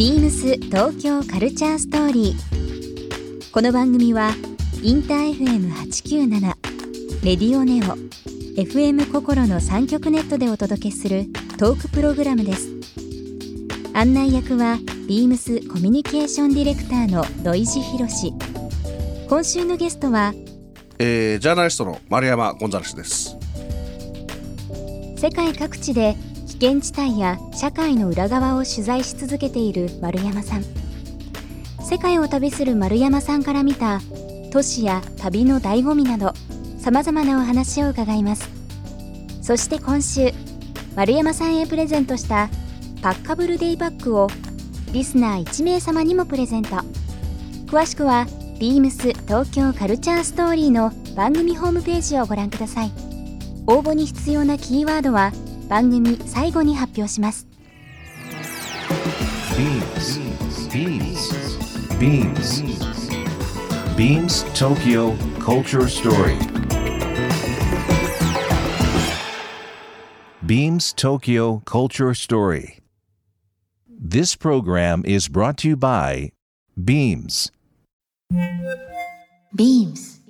ビームス東京カルチャーストーリー。この番組はインター FM897 レディオネオ FM 心の三極ネットでお届けするトークプログラムです。案内役はビームスコミュニケーションディレクターの土井博志。今週のゲストはえー、ジャーナリストの丸山ゴンザレスです。世界各地で危険地帯や社会の裏側を取材し続けている丸山さん。世界を旅する丸山さんから見た都市や旅の醍醐味などさまざまなお話を伺います。そして今週丸山さんへプレゼントしたパッカブルデイバッグをリスナー1名様にもプレゼント。詳しくはビームス東京カルチャーストーリーの番組ホームページをご覧ください。応募に必要なキーワードは番組最後に発表します Beams. Beams. Beams. Beams Tokyo Culture Story. Beams Tokyo Culture Story. This program is brought to you by Beams. Beams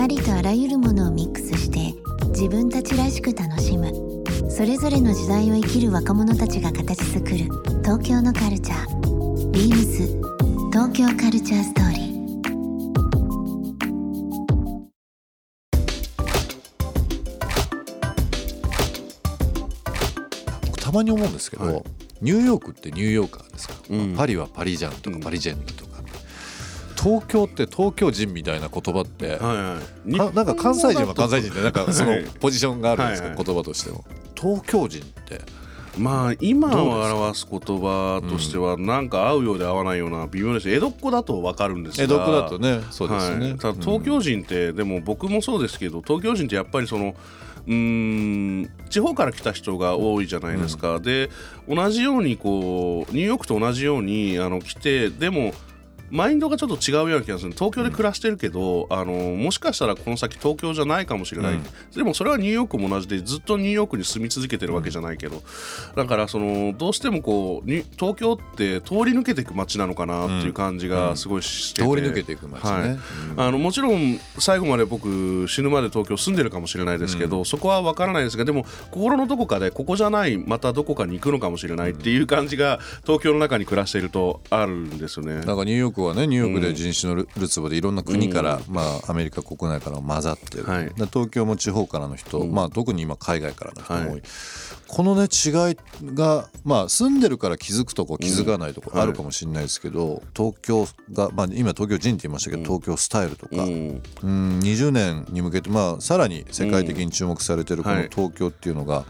ありとあらゆるものをミックスして自分たちらしく楽しむそれぞれの時代を生きる若者たちが形作る東京のカルチャー。Beams 東京カルチャーストーリー。たまに思うんですけど、はい。ニューヨークってニューヨーカーですか、うん。パリはパリジャンとかうん。パリジェンヌとか、東京って東京人みたいな言葉って、はいはい。かなんか関西人は関西人でなんかそのはい。ポジションがあるんですか、はいはい。言葉としても東京人って。まあ今を表す言葉としてはなんか合うようで合わないような微妙です江戸っ子だと分かるんですが。江戸っ子だとねそうですよ。ね、はい、ただ東京人って、でも僕もそうですけど東京人ってやっぱりそのうーん地方から来た人が多いじゃないですか、で同じようにこうニューヨークと同じようにあの来てでもマインドがちょっと違うような気がする。東京で暮らしてるけど、あのもしかしたらこの先東京じゃないかもしれない、うん。でもそれはニューヨークも同じでずっとニューヨークに住み続けてるわけじゃないけど、だからそのどうしてもこうに東京って通り抜けていく街なのかなっていう感じがすごいしてて、通り抜けていく街ね、はい。うん。あのもちろん最後まで僕死ぬまで東京住んでるかもしれないですけど、そこは分からないですがでも心のどこかでここじゃないまたどこかに行くのかもしれないっていう感じが東京の中に暮らしているとあるんですよね。なんかニューヨークはねニューヨークで人種のルルツボでいろんな国から、まあ、アメリカ国内から混ざってる、はい。で東京も地方からの人、まあ、特に今海外からの人も多い、はい。このね違いが、まあ、住んでるから気づくとこ気づかないとこあるかもしれないですけど、東京が、まあ、今東京人って言いましたけど、東京スタイルとか、うん。うん20年に向けて、まあ、さらに世界的に注目されてるこのはい。東京っていうのが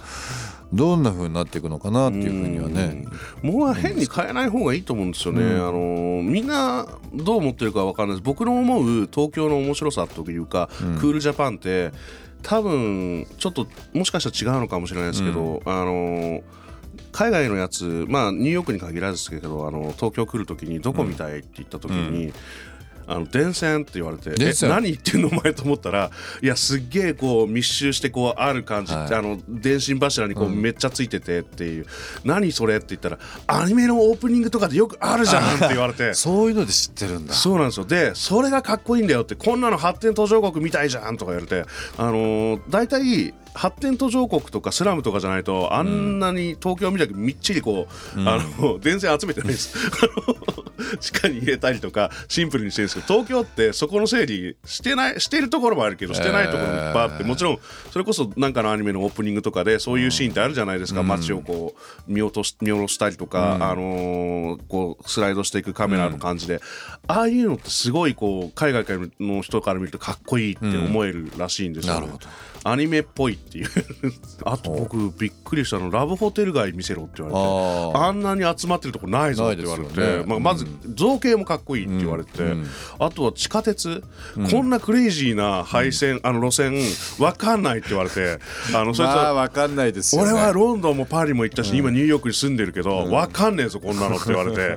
どんな風になっていくのかなっていうふうにはね、ものは変に変えない方がいいと思うんですよね、あのみんなどう思ってるかわかんないです。僕の思う東京の面白さというか、クールジャパンって多分ちょっともしかしたら違うのかもしれないですけど、あの海外のやつまあニューヨークに限らずですけどあの東京来る時にどこ見たいって言った時に、あの電線って言われて「え電線？何言ってんのお前」と思ったらいやすっげえこう密集してこうある感じはいあの電信柱にこうめっちゃついててっていう「何それ?」って言ったら「アニメのオープニングとかでよくあるじゃん」って言われて。そういうので知ってるんだ。そうなんですよでそれがかっこいいんだよってこんなの発展途上国みたいじゃんとか言われてあのー大体発展途上国とかスラムとかじゃないとあんなに東京みたいにみっちりこう、あの 電線集めてないです。地下に入れたりとかシンプルにしてるんですけど東京ってそこの整理してないしてるところもあるけどしてないところもいっぱいあって、もちろんそれこそなんかのアニメのオープニングとかでそういうシーンってあるじゃないですか、街をこう見落とし見下ろしたりとか、あのーこうスライドしていくカメラの感じで、ああいうのってすごいこう海外からの人から見るとかっこいいって思えるらしいんですよ、ね。なるほどアニメっぽいっていう。あと僕びっくりしたのラブホテル街見せろって言われて。ああんなに集まってるとこないぞって言われて、ねまあ、まず造形もかっこいいって言われて、うん。あとは地下鉄、こんなクレイジーな配線、あの路線わかんないって言われて。あのそれと、まあわかんないですよね。俺はロンドンもパリも行ったし、今ニューヨークに住んでるけど、わかんねえぞこんなのって言われて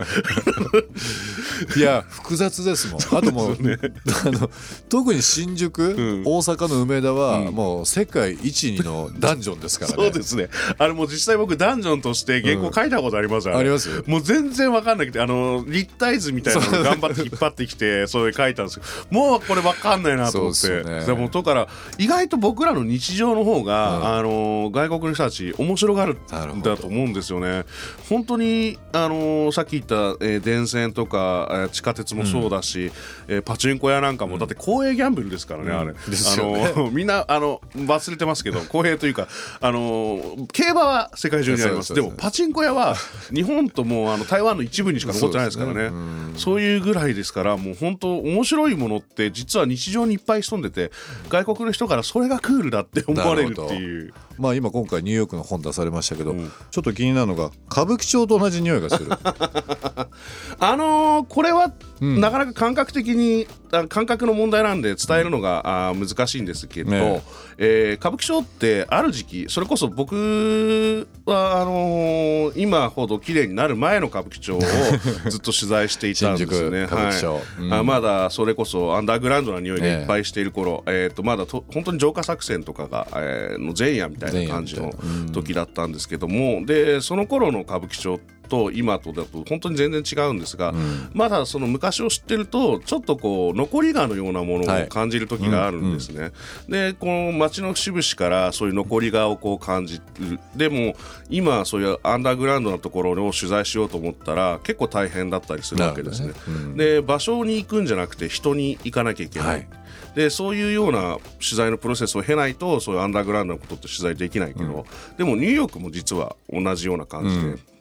いや複雑ですもん。あともうあの特に新宿、ん。大阪の梅田は、もう世界一二のダンジョンですからね。そうですね。あれもう実際僕ダンジョンとして原稿書いたことありますよ、ありますもう全然わかんなくてあの立体図みたいなのを頑張って引っ張ってきてそれ書いたんですけどもうこれわかんないなと思って。そうでもだから意外と僕らの日常の方が、あの外国の人たち面白がるんだと思うんですよね。本当にあのさっき言った、えー電線とか、えー地下鉄もそうだし、えーパチンコ屋なんかも、だって公営ギャンブルですからね、あれ。ですよね。あの みんなあの忘れてますけど公平というかあの競馬は世界中にあります。でもパチンコ屋は日本ともうあの台湾の一部にしか残ってないですからね。そういうぐらいですからもう本当面白いものって実は日常にいっぱい潜んでて外国の人からそれがクールだって思われるっていうまあ今今回ニューヨークの本出されましたけど、ん。ちょっと気になるのが歌舞伎町と同じ匂いがする。あのーこれは、んなかなか感覚的にあ感覚の問題なんで伝えるのが、あー難しいんですけど、ね。えー歌舞伎町ってある時期それこそ僕はあのー今ほど綺麗になる前の歌舞伎町を ずっと取材していたんですよね。新宿歌舞伎町。はい。うん。あまだそれこそアンダーグラウンドな匂いがいっぱいしている頃、えーとまだと本当に浄化作戦とかが、えーの前夜みたいな感じの時だったんですけどもでその頃の歌舞伎町と今とだと本当に全然違うんですが、まだその昔を知ってるとちょっとこう残り香のようなものはいを感じる時があるんですね。でこの街の節々からそういう残り香をこう感じるでも今そういうアンダーグラウンドなところを取材しようと思ったら結構大変だったりするわけですね。ねうんで場所に行くんじゃなくて人に行かなきゃいけない。はいでそういうような取材のプロセスを経ないとそういうアンダーグラウンドのことって取材できないけど、でもニューヨークも実は同じような感じで。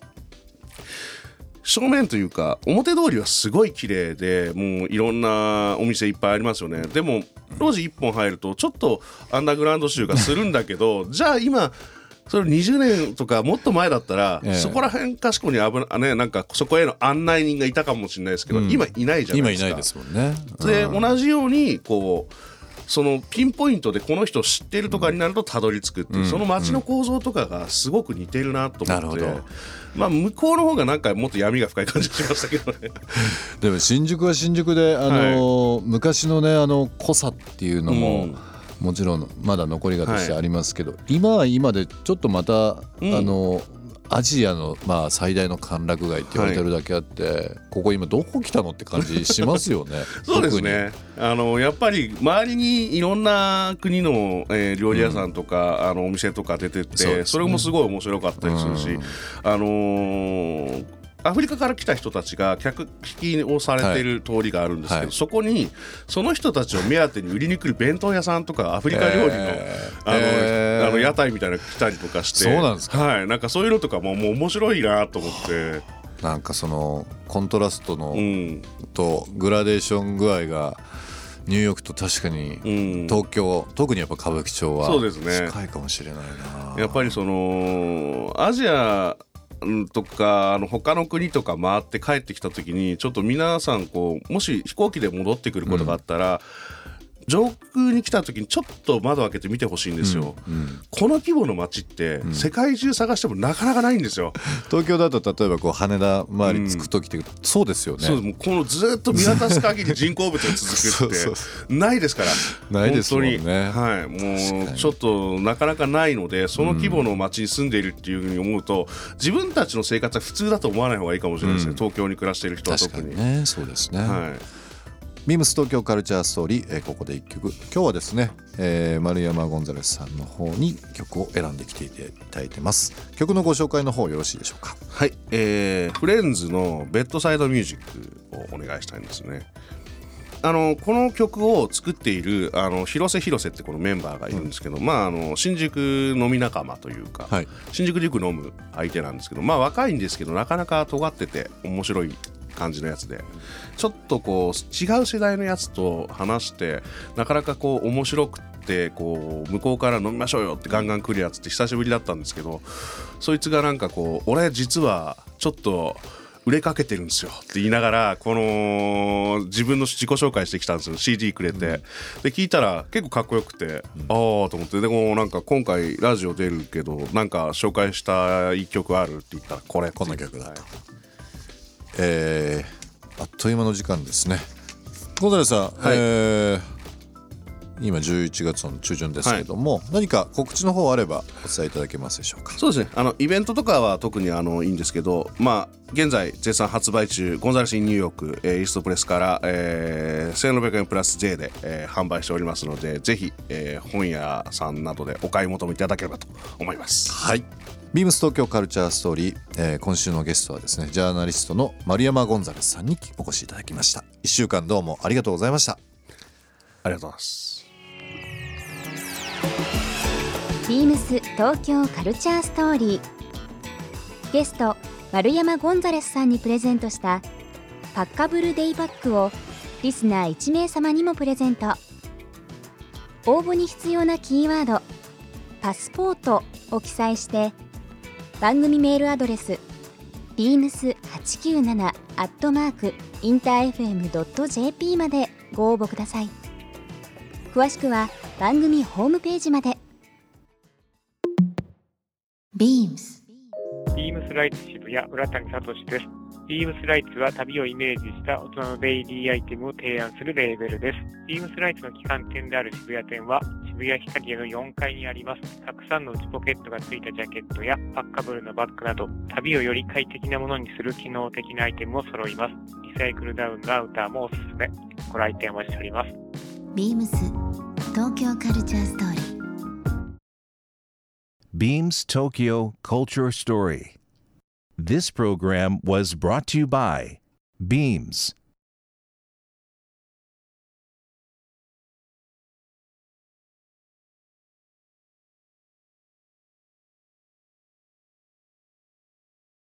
正面というか表通りはすごい綺麗でもういろんなお店いっぱいありますよね。でも路地一本入るとちょっとアンダーグラウンド集がするんだけど じゃあ今それ20年とかもっと前だったら、ええ。そこら辺かしこに危なねなんかそこへの案内人がいたかもしれないですけど、うん。今いないじゃないですか。今いないですもんね。で、うん。同じようにこうそのピンポイントでこの人知ってるとかになるとたどり着くっていう、その街の構造とかがすごく似てるなと思って、なるほど。まあ向こうの方がなんかもっと闇が深い感じがしましたけどね。でも新宿は新宿であの、昔のねあの濃さっていうのも、うん。もちろんまだ残りがとしてありますけど、今は今でちょっとまた、うん。あのアジアの、まあ、最大の歓楽街って言われてるだけあって、ここ今どこ来たのって感じしますよね。そうですね。あのやっぱり周りにいろんな国の、えー料理屋さんとか、あのお店とか出てってそ,、ね。れもすごい面白かったりするし、うん。あのーアフリカから来た人たちが客引きをされている通りがあるんですけど、はい。そこにその人たちを目当てに売りに来る弁当屋さんとかアフリカ料理の,、へー。あのへー。あの屋台みたいなの来たりとかしてそうなんですか？はい、なんかそういうのとかももう面白いなと思って、なんかそのコントラストの、うん。とグラデーション具合がニューヨークと確かにうん、東京、特にやっぱ歌舞伎町はそうですね。近いかもしれないな。やっぱりそのアジアうんとかあの他の国とか回って帰ってきた時にちょっと皆さんこうもし飛行機で戻ってくることがあったら、上空に来た時にちょっと窓開けて見てほしいんですよ、うんこの規模の街って世界中探してもなかなかないんですよ、東京だと例えばこう羽田周り着く時って、そうですよね。そうもうこのずっと見渡す限り人工物が続くってないですから。ないですもんね。はい。もうちょっとなかなかないのでその規模の街に住んでいるっていうふうに思うと自分たちの生活は普通だと思わない方がいいかもしれないですね、東京に暮らしている人は特に。にね。そうですね、はいビームス東京カルチャーストーリー、えーここで一曲。今日はですね、えー丸山ゴンザレスさんの方に曲を選んできていただいてます。曲のご紹介の方よろしいでしょうか？はい、えーフレンズのベッドサイドミュージックをお願いしたいんですね。あのこの曲を作っているあの広瀬広瀬ってこのメンバーがいるんですけど、まああの新宿飲み仲間というか、はい。新宿でよく飲む相手なんですけどまあ若いんですけどなかなか尖ってて面白い感じのやつで。ちょっとこう違う世代のやつと話してなかなかこう面白くってこう向こうから飲みましょうよってガンガン来るやつって久しぶりだったんですけどそいつがなんかこう俺実はちょっと売れかけてるんですよって言いながらこの自分の自己紹介してきたんですよ。CD くれて、で聞いたら結構かっこよくて、ああと思って。でもなんか今回ラジオ出るけどなんか紹介したい曲あるって言ったらこれこんな曲だと。はいえーあっという間の時間ですね。ゴンザレスさん、はい。えー今11月の中旬ですけども、何か告知の方あればお伝えいただけますでしょうか？そうですね。あのイベントとかは特にあのいいんですけどまあ現在絶賛発売中ゴンザレス・イン・ニューヨーク、えーイーストプレスから、えー、1600円プラス J で、えー販売しておりますのでぜひ、えー本屋さんなどでお買い求めいただければと思います。はいビームス東京カルチャーストーリー、えー今週のゲストはですねジャーナリストの丸山ゴンザレスさんにお越しいただきました。1週間どうもありがとうございました。ありがとうございます。ビームス東京カルチャーストーリー。ゲスト丸山ゴンザレスさんにプレゼントしたパッカブルデイパックをリスナー1名様にもプレゼント。応募に必要なキーワード「パスポート」を記載して番組メールアドレス beams897 アットマークインター FM.jp までご応募ください詳しくは番組ホームページまでビームスビームスライツ渋谷浦谷聡です。ビームスライツは旅をイメージした大人のデイリーアイテムを提案するレーベルです。ビームスライツの旗艦店である渋谷店は渋谷ヒカリエの4階にあります。たくさんの内ポケットが付いたジャケットやパッカブルのバッグなど旅をより快適なものにする機能的なアイテムを揃います。リサイクルダウンのアウターもおすすめ。ご来店お待ちしております。ビームス東京カルチャーストーリー Beams Tokyo Culture Story. This program was brought to you by Beams.